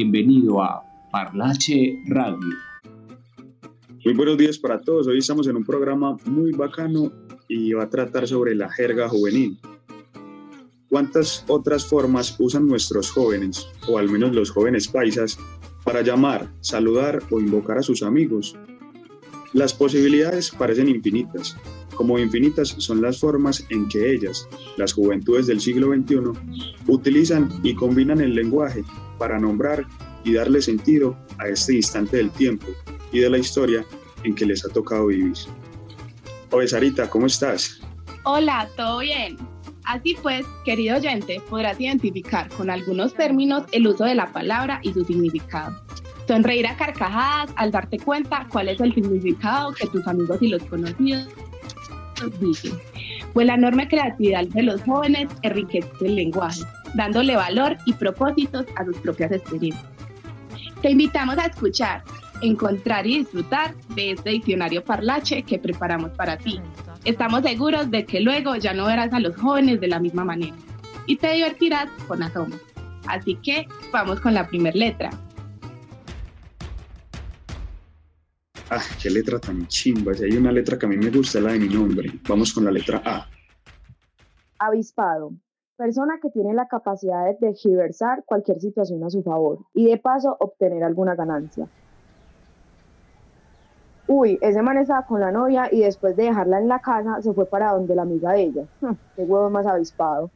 Bienvenido a Parlache Radio. Muy buenos días para todos. Hoy estamos en un programa muy bacano y va a tratar sobre la jerga juvenil. ¿Cuántas otras formas usan nuestros jóvenes, o al menos los jóvenes paisas, para llamar, saludar o invocar a sus amigos? Las posibilidades parecen infinitas, como infinitas son las formas en que ellas, las juventudes del siglo XXI, utilizan y combinan el lenguaje para nombrar y darle sentido a este instante del tiempo y de la historia en que les ha tocado vivir. Oye, Sarita, ¿cómo estás? Hola, ¿todo bien? Así pues, querido oyente, podrás identificar con algunos términos el uso de la palabra y su significado. Sonreír a carcajadas al darte cuenta cuál es el significado que tus amigos y los conocidos dicen. Pues la enorme creatividad de los jóvenes enriquece el lenguaje, dándole valor y propósitos a sus propias experiencias. Te invitamos a escuchar, encontrar y disfrutar de este diccionario parlache que preparamos para ti. Estamos seguros de que luego ya no verás a los jóvenes de la misma manera y te divertirás con asomo. Así que vamos con la primera letra. Ah, qué letra tan chimba. Si hay una letra que a mí me gusta, la de mi nombre. Vamos con la letra A. Avispado. Persona que tiene la capacidad de tergiversar cualquier situación a su favor y de paso obtener alguna ganancia. Uy, ese man estaba con la novia y después de dejarla en la casa se fue para donde la amiga de ella. Hm, qué huevo más avispado.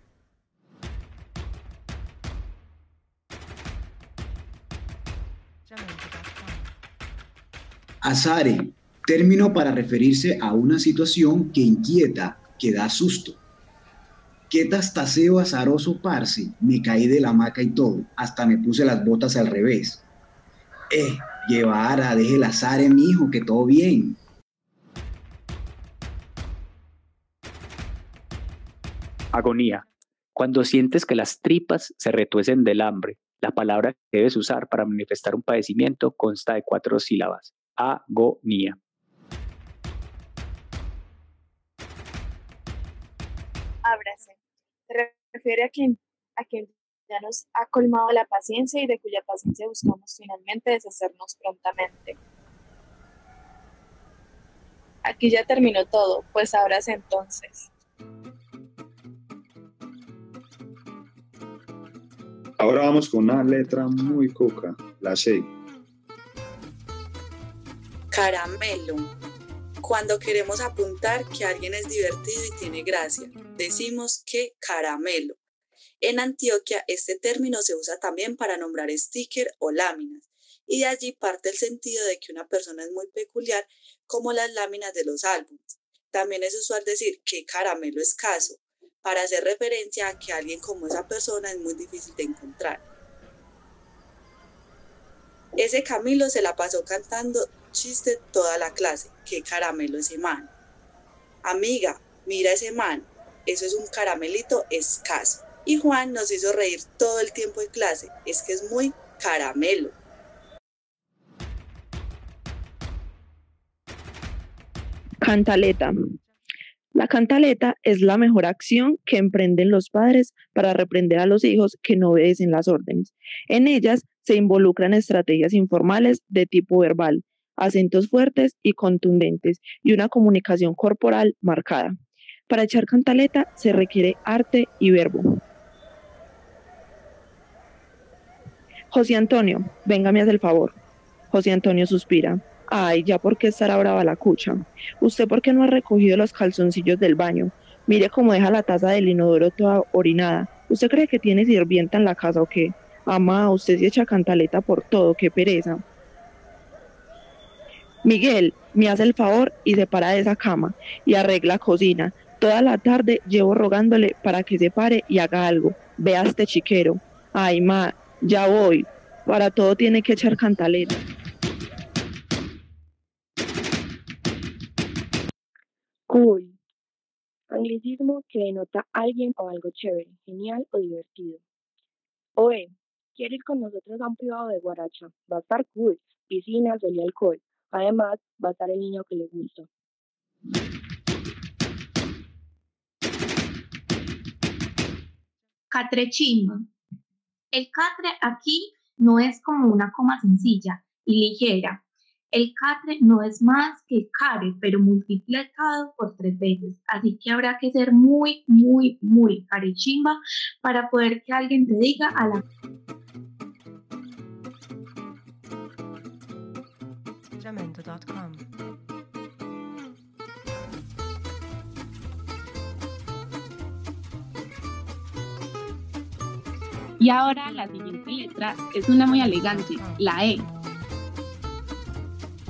Azare, término para referirse a una situación que inquieta, que da susto. Qué tastaseo azaroso, parce, me caí de la hamaca y todo, hasta me puse las botas al revés. Eh, llevara, deje el azare, hijo, que todo bien. Agonía. Cuando sientes que las tripas se retuecen del hambre, la palabra que debes usar para manifestar un padecimiento consta de cuatro sílabas agonía. Se refiere a quien, a quien ya nos ha colmado la paciencia y de cuya paciencia buscamos finalmente deshacernos prontamente. Aquí ya terminó todo, pues ábrase entonces. Ahora vamos con una letra muy coca, la C. Caramelo. Cuando queremos apuntar que alguien es divertido y tiene gracia, decimos que caramelo. En Antioquia este término se usa también para nombrar sticker o láminas, y de allí parte el sentido de que una persona es muy peculiar como las láminas de los álbumes. También es usual decir que caramelo escaso, para hacer referencia a que alguien como esa persona es muy difícil de encontrar. Ese Camilo se la pasó cantando chiste toda la clase. Qué caramelo ese man. Amiga, mira ese man. Eso es un caramelito escaso. Y Juan nos hizo reír todo el tiempo en clase. Es que es muy caramelo. Cantaleta. La cantaleta es la mejor acción que emprenden los padres para reprender a los hijos que no obedecen las órdenes. En ellas se involucran estrategias informales de tipo verbal, acentos fuertes y contundentes y una comunicación corporal marcada. Para echar cantaleta se requiere arte y verbo. José Antonio, véngame hacer el favor. José Antonio suspira. Ay, ya por qué estará brava la cucha. ¿Usted por qué no ha recogido los calzoncillos del baño? Mire cómo deja la taza del inodoro toda orinada. ¿Usted cree que tiene sirvienta en la casa o qué? Ama, usted se echa cantaleta por todo, qué pereza. Miguel, me hace el favor y se para de esa cama y arregla cocina. Toda la tarde llevo rogándole para que se pare y haga algo. Vea este chiquero. Ay, ma, ya voy. Para todo tiene que echar cantaleta. Cool. Anglicismo que denota alguien o algo chévere, genial o divertido. Oe, ¿quiere ir con nosotros a un privado de Guaracha? Va a estar cool. Piscina, sol y alcohol. Además, va a estar el niño que le gusta. Catrechimba. El catre aquí no es como una coma sencilla y ligera. El catre no es más que care, pero multiplicado por tres veces. Así que habrá que ser muy, muy, muy carechimba para poder que alguien te diga a la Y ahora la siguiente letra es una muy elegante, la E.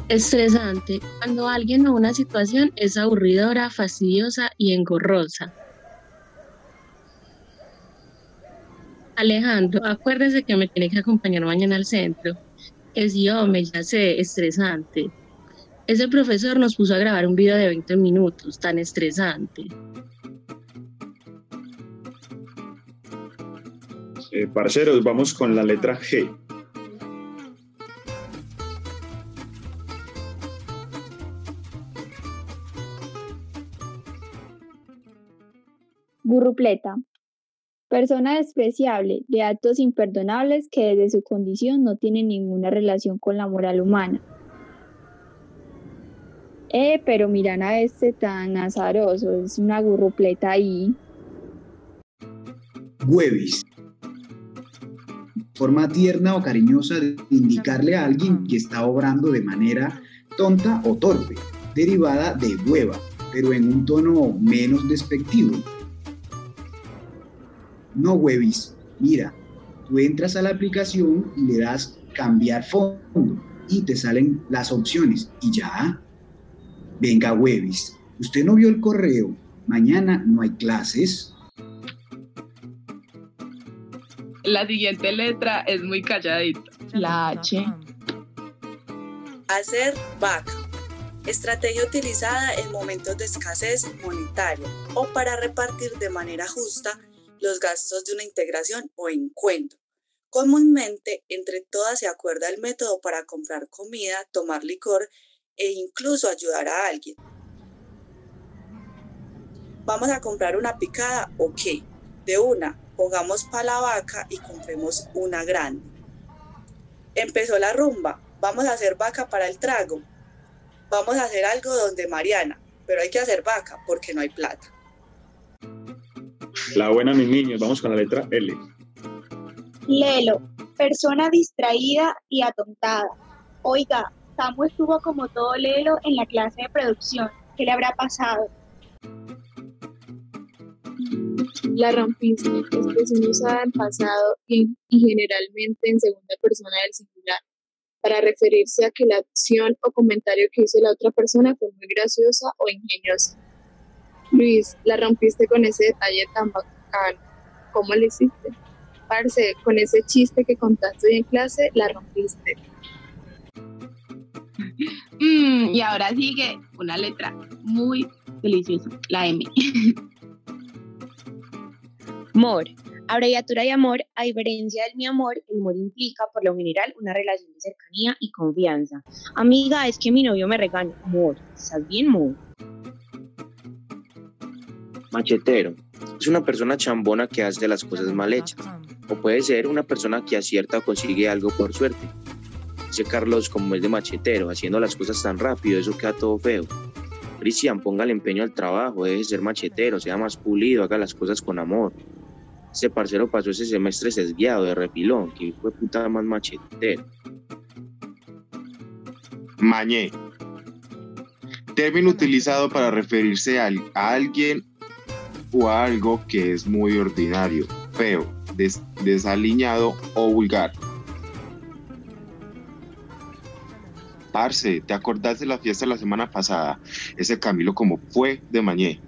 Estresante, cuando alguien o una situación es aburridora, fastidiosa y engorrosa. Alejandro, acuérdese que me tiene que acompañar mañana al centro. Es yo, me ya sé, estresante. Ese profesor nos puso a grabar un video de 20 minutos, tan estresante. Eh, parceros, vamos con la letra G. Burrupleta. Persona despreciable, de actos imperdonables que desde su condición no tienen ninguna relación con la moral humana. Eh, pero miran a este tan azaroso, es una gurrupleta ahí. Huevis. Forma tierna o cariñosa de indicarle a alguien que está obrando de manera tonta o torpe, derivada de hueva, pero en un tono menos despectivo. No huevis, mira, tú entras a la aplicación y le das cambiar fondo y te salen las opciones y ya. Venga, huevis, usted no vio el correo, mañana no hay clases. La siguiente letra es muy calladita, la H. Hacer vaca. Estrategia utilizada en momentos de escasez monetaria o para repartir de manera justa los gastos de una integración o encuentro. Comúnmente, entre todas se acuerda el método para comprar comida, tomar licor e incluso ayudar a alguien. Vamos a comprar una picada, ok. De una, pongamos para la vaca y compremos una grande. Empezó la rumba, vamos a hacer vaca para el trago. Vamos a hacer algo donde Mariana, pero hay que hacer vaca porque no hay plata. La buena, mis niños, vamos con la letra L. Lelo, persona distraída y atontada. Oiga, Samu estuvo como todo Lelo en la clase de producción. ¿Qué le habrá pasado? La rompiste, expresión usada en pasado y, generalmente en segunda persona del singular, para referirse a que la acción o comentario que hizo la otra persona fue muy graciosa o ingeniosa. Luis, la rompiste con ese detalle tan bacán. ¿Cómo le hiciste? Parce, con ese chiste que contaste hoy en clase, la rompiste. Mm, y ahora sigue una letra muy deliciosa, la M. Mor. Abreviatura de amor, a diferencia del mi amor, el amor implica por lo general una relación de cercanía y confianza. Amiga, es que mi novio me regaña. Mor, ¿estás bien, Mor? Machetero. Es una persona chambona que hace las cosas mal hechas. O puede ser una persona que acierta o consigue algo por suerte. Dice Carlos como es de machetero, haciendo las cosas tan rápido, eso queda todo feo. Cristian, ponga el empeño al trabajo, deje de ser machetero, sea más pulido, haga las cosas con amor. Ese parcero pasó ese semestre sesgueado de repilón, que fue puta más machetero. Mañé. Término utilizado para referirse a, a alguien o a algo que es muy ordinario, feo, des- desaliñado o vulgar. Parce, ¿te acordás de la fiesta de la semana pasada? Ese Camilo como fue de Mañé.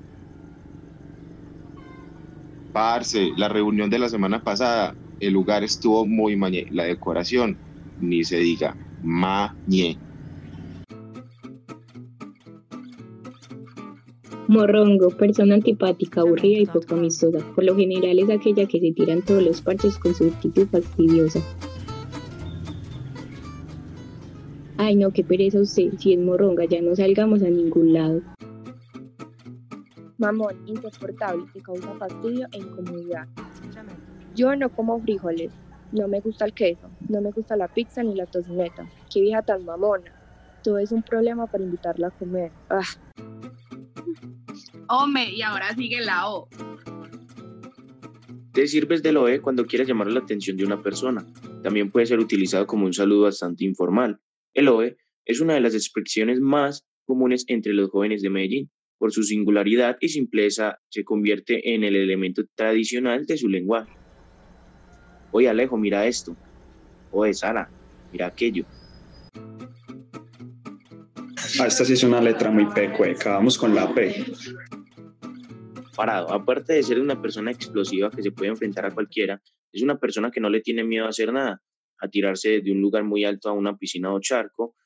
Parce, la reunión de la semana pasada, el lugar estuvo muy Mañé. La decoración, ni se diga, Mañé. Morrongo, persona antipática, aburrida y poco amistosa. Por lo general es aquella que se tiran todos los parches con su actitud fastidiosa. Ay, no, qué pereza usted. Si es morronga, ya no salgamos a ningún lado. Mamón, insoportable, que causa fastidio e incomodidad. Yo no como frijoles. No me gusta el queso, no me gusta la pizza ni la tocineta. Qué vieja tan mamona. Todo es un problema para invitarla a comer. Ah. Hombre, y ahora sigue la O. Te sirves del OE cuando quieres llamar la atención de una persona. También puede ser utilizado como un saludo bastante informal. El OE es una de las expresiones más comunes entre los jóvenes de Medellín. Por su singularidad y simpleza, se convierte en el elemento tradicional de su lenguaje. Oye Alejo, mira esto. Oye Sara, mira aquello. Ah, esta sí es una letra muy pecueca. Vamos con la P. Parado, aparte de ser una persona explosiva que se puede enfrentar a cualquiera, es una persona que no le tiene miedo a hacer nada, a tirarse de un lugar muy alto a una piscina o charco,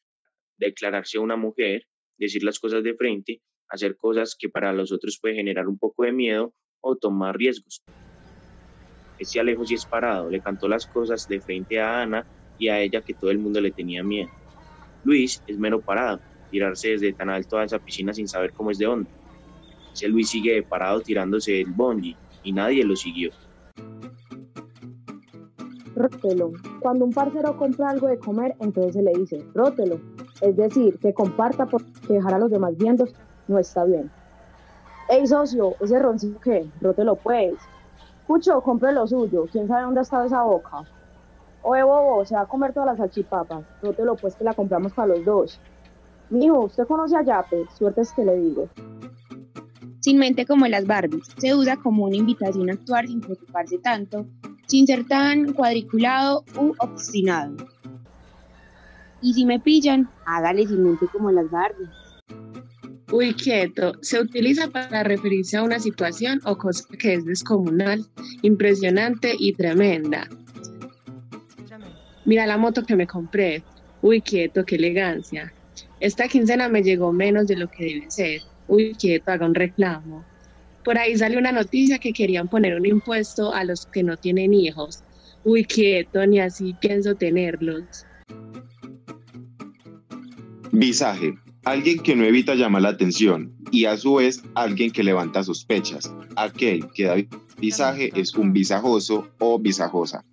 declararse una mujer, decir las cosas de frente, hacer cosas que para los otros puede generar un poco de miedo o tomar riesgos. Este Alejo sí es parado, le cantó las cosas de frente a Ana y a ella que todo el mundo le tenía miedo. Luis es mero parado, tirarse desde tan alto a esa piscina sin saber cómo es de hondo. Ese Luis sigue parado tirándose el bungee y nadie lo siguió. Rótelo. Cuando un parcero compra algo de comer, entonces se le dice, rótelo. Es decir, que comparta porque dejar a los demás viendo no está bien. Ey, socio, ese roncito qué, rótelo pues. Cucho, compre lo suyo. ¿Quién sabe dónde ha estado esa boca? Oye, bobo, se va a comer todas las salchipapas. Rótelo pues que la compramos para los dos. Mijo, ¿usted conoce a Yape? Suerte es que le digo. Sin mente como las Barbies, se usa como una invitación a actuar sin preocuparse tanto, sin tan cuadriculado u obstinado. Y si me pillan, hágale mente como las Barbies. Uy, quieto, se utiliza para referirse a una situación o cosa que es descomunal, impresionante y tremenda. Mira la moto que me compré. Uy, quieto, qué elegancia. Esta quincena me llegó menos de lo que debe ser. Uy, quieto, haga un reclamo. Por ahí sale una noticia que querían poner un impuesto a los que no tienen hijos. Uy, quieto, ni así pienso tenerlos. Visaje. Alguien que no evita llamar la atención y a su vez alguien que levanta sospechas. Aquel que da visaje es un visajoso o visajosa.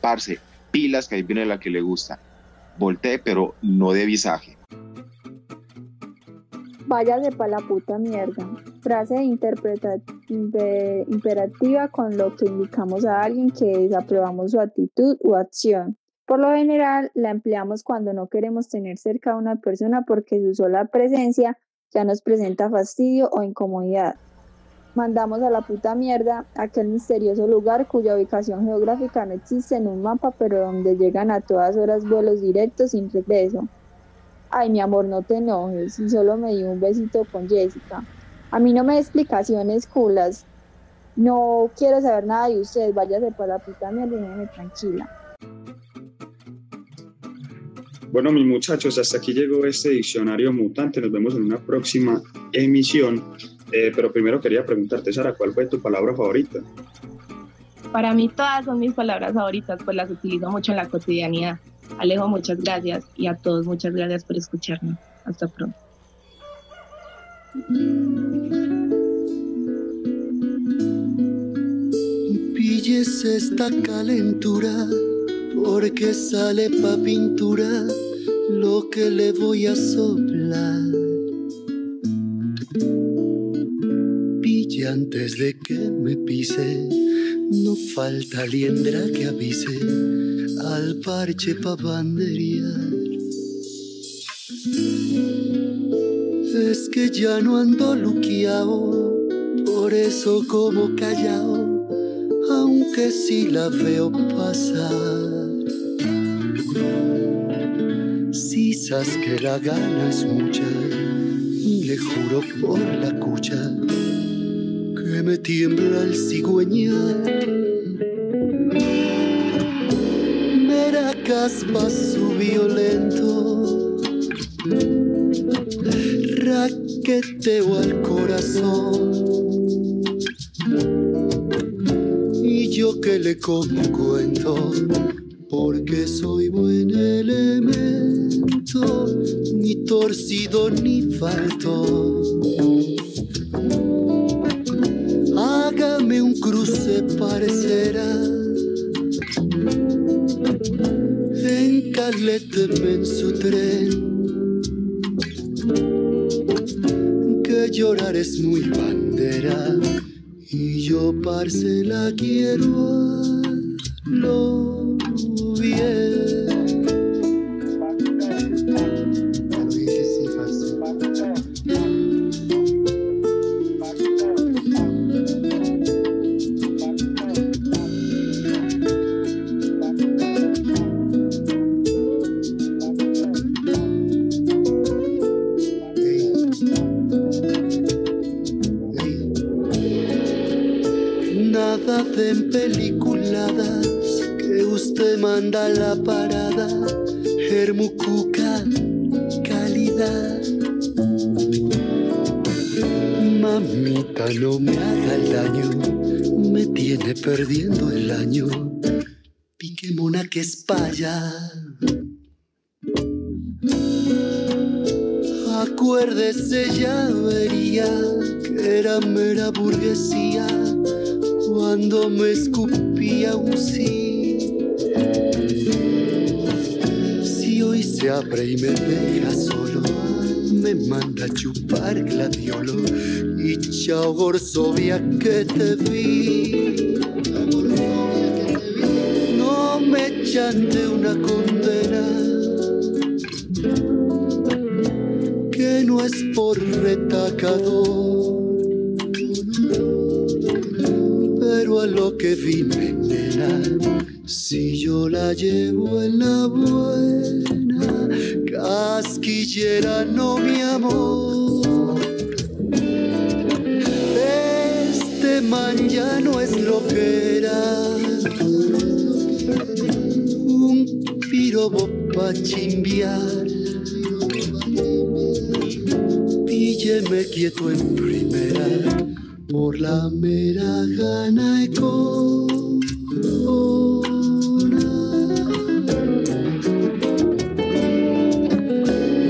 Parce, pilas que ahí viene la que le gusta. Voltee, pero no de visaje. Váyase pa' la puta mierda. Frase imperativa con lo que indicamos a alguien que desaprobamos su actitud o acción. Por lo general, la empleamos cuando no queremos tener cerca a una persona porque su sola presencia ya nos presenta fastidio o incomodidad. Mandamos a la puta mierda aquel misterioso lugar cuya ubicación geográfica no existe en un mapa, pero donde llegan a todas horas vuelos directos sin regreso. Ay, mi amor, no te enojes, y solo me dio un besito con Jessica. A mí no me dé explicaciones culas. No quiero saber nada de usted, váyase para la puta mierda y déjeme tranquila. Bueno, mis muchachos, hasta aquí llegó este diccionario mutante. Nos vemos en una próxima emisión. Eh, pero primero quería preguntarte, Sara, ¿cuál fue tu palabra favorita? Para mí todas son mis palabras favoritas, pues las utilizo mucho en la cotidianidad. Alejo, muchas gracias y a todos muchas gracias por escucharme. Hasta pronto. pilles esta calentura, porque sale pa' pintura lo que le voy a soplar. Pille antes de que me pise, no falta liendra que avise al parche pa' banderear. Es que ya no ando luqueado, por eso como callao aunque sí la veo pasar. Si sabes que la gana es mucha, le juro por la cucha que me tiembla el cigüeñal. Mera caspa su violento, raqueteo al corazón. y yo que le cuento, porque soy buen elemento, ni torcido ni falto. Hágame un cruce cruce, Encalέτeme en su tren. Que llorar es muy bandera. Y yo, parce, la quiero a lo bien. Nada de en peliculadas que usted manda a la parada, Hermucuca, calidad. Mamita, no me haga el daño, me tiene perdiendo el año. Pique mona que es paya. Acuérdese, ya vería que era mera burguesía cuando me escupía un sí. Si hoy se abre y me deja solo, me manda a chupar gladiolo y chao Gorsovia que te vi. No me echan una condena que no es por retacador lo que vine, nena, si yo la llevo en la buena, casquillera no mi amor. Este man ya no es lo que era, un pirobo pa' chimbiar. Pílleme quieto en primera por la mera gana y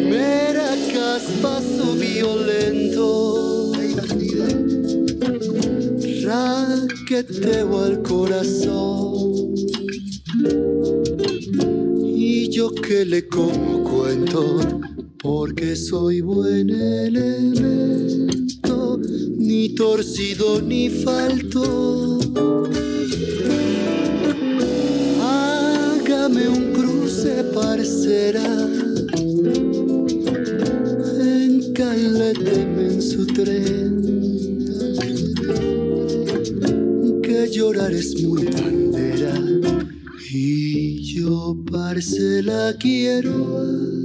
Mera caspazo violento raqueteo al corazón. Y yo que le como cuento porque soy buen torcido ni falto. Hágame un cruce, parcera. Encaléteme en su tren. Que llorar es muy bandera. Y yo, parce, la quiero.